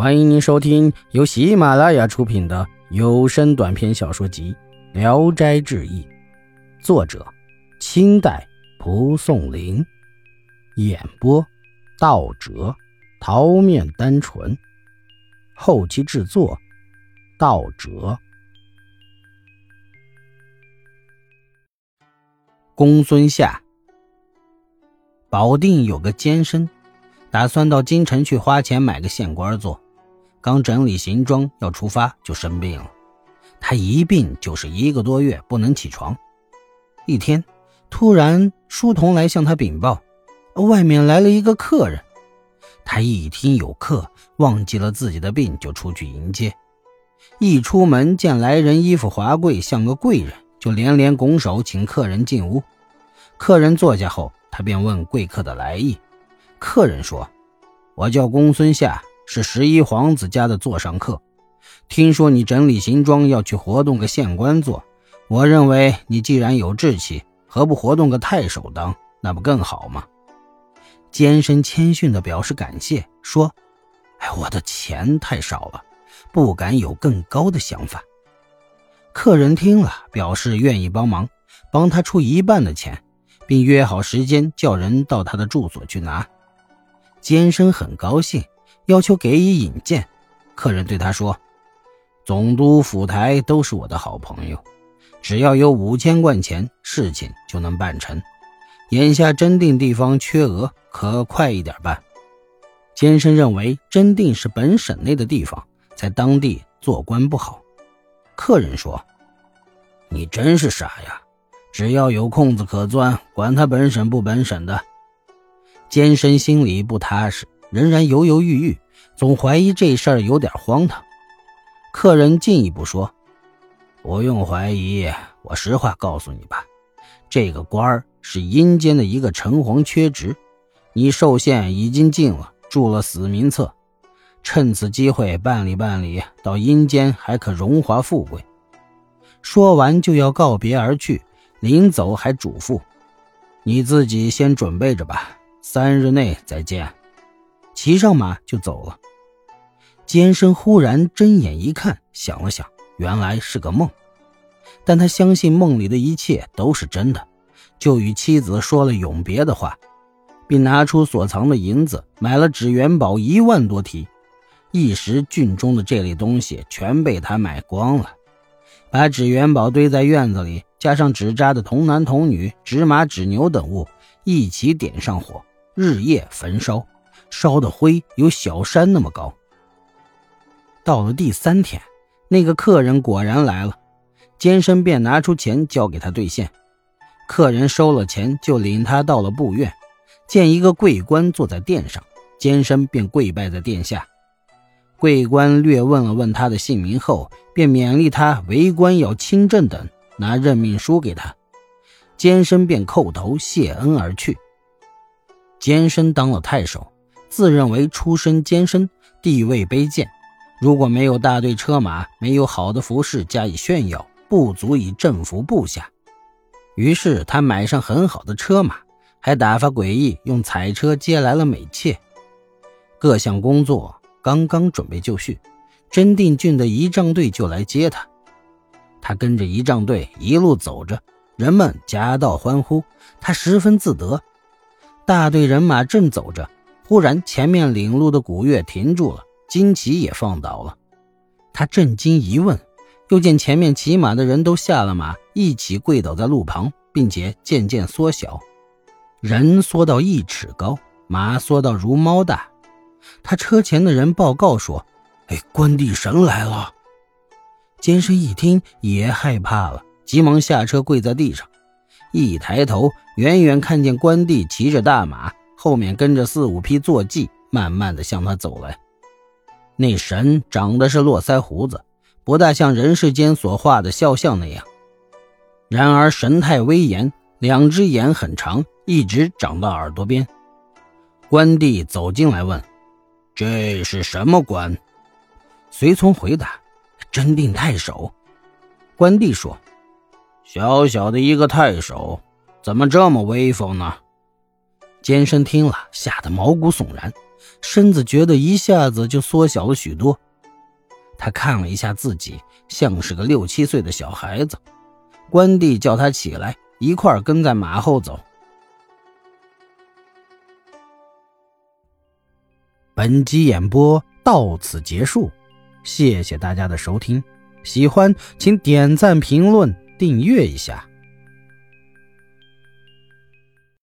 欢迎您收听由喜马拉雅出品的有声短篇小说集《聊斋志异》，作者：清代蒲松龄，演播：道哲、桃面单纯，后期制作：道哲。公孙夏，保定有个监生，打算到京城去花钱买个县官做。刚整理行装要出发，就生病了。他一病就是一个多月，不能起床。一天，突然书童来向他禀报，外面来了一个客人。他一听有客，忘记了自己的病，就出去迎接。一出门见来人衣服华贵，像个贵人，就连连拱手请客人进屋。客人坐下后，他便问贵客的来意。客人说：“我叫公孙夏。”是十一皇子家的座上客，听说你整理行装要去活动个县官做，我认为你既然有志气，何不活动个太守当？那不更好吗？监生谦逊地表示感谢，说：“哎，我的钱太少了，不敢有更高的想法。”客人听了，表示愿意帮忙，帮他出一半的钱，并约好时间叫人到他的住所去拿。监生很高兴。要求给以引荐，客人对他说：“总督府台都是我的好朋友，只要有五千贯钱，事情就能办成。眼下真定地方缺额，可快一点办。”监生认为真定是本省内的地方，在当地做官不好。客人说：“你真是傻呀！只要有空子可钻，管他本省不本省的。”监生心里不踏实。仍然犹犹豫豫，总怀疑这事儿有点荒唐。客人进一步说：“不用怀疑，我实话告诉你吧，这个官儿是阴间的一个城隍缺职，你受限已经进了，住了死名册，趁此机会办理办理，到阴间还可荣华富贵。”说完就要告别而去，临走还嘱咐：“你自己先准备着吧，三日内再见。”骑上马就走了。监生忽然睁眼一看，想了想，原来是个梦，但他相信梦里的一切都是真的，就与妻子说了永别的话，并拿出所藏的银子买了纸元宝一万多提。一时郡中的这类东西全被他买光了，把纸元宝堆在院子里，加上纸扎的童男童女、纸马、纸牛等物，一起点上火，日夜焚烧。烧的灰有小山那么高。到了第三天，那个客人果然来了，监生便拿出钱交给他兑现。客人收了钱，就领他到了布院，见一个贵官坐在殿上，监生便跪拜在殿下。贵官略问了问他的姓名后，便勉励他为官要清正等，拿任命书给他。监生便叩头谢恩而去。监生当了太守。自认为出身艰深，地位卑贱，如果没有大队车马，没有好的服饰加以炫耀，不足以征服部下。于是他买上很好的车马，还打发诡异用彩车接来了美妾。各项工作刚刚准备就绪，真定郡的仪仗队就来接他。他跟着仪仗队一路走着，人们夹道欢呼，他十分自得。大队人马正走着。忽然，前面领路的古月停住了，旌旗也放倒了。他震惊一问，又见前面骑马的人都下了马，一起跪倒在路旁，并且渐渐缩小，人缩到一尺高，马缩到如猫大。他车前的人报告说：“哎，关帝神来了！”监生一听也害怕了，急忙下车跪在地上，一抬头，远远看见关帝骑着大马。后面跟着四五匹坐骑，慢慢的向他走来。那神长的是络腮胡子，不大像人世间所画的肖像那样，然而神态威严，两只眼很长，一直长到耳朵边。关帝走进来问：“这是什么官？”随从回答：“真定太守。”关帝说：“小小的一个太守，怎么这么威风呢？”监生听了，吓得毛骨悚然，身子觉得一下子就缩小了许多。他看了一下自己，像是个六七岁的小孩子。关帝叫他起来，一块跟在马后走。本集演播到此结束，谢谢大家的收听。喜欢请点赞、评论、订阅一下。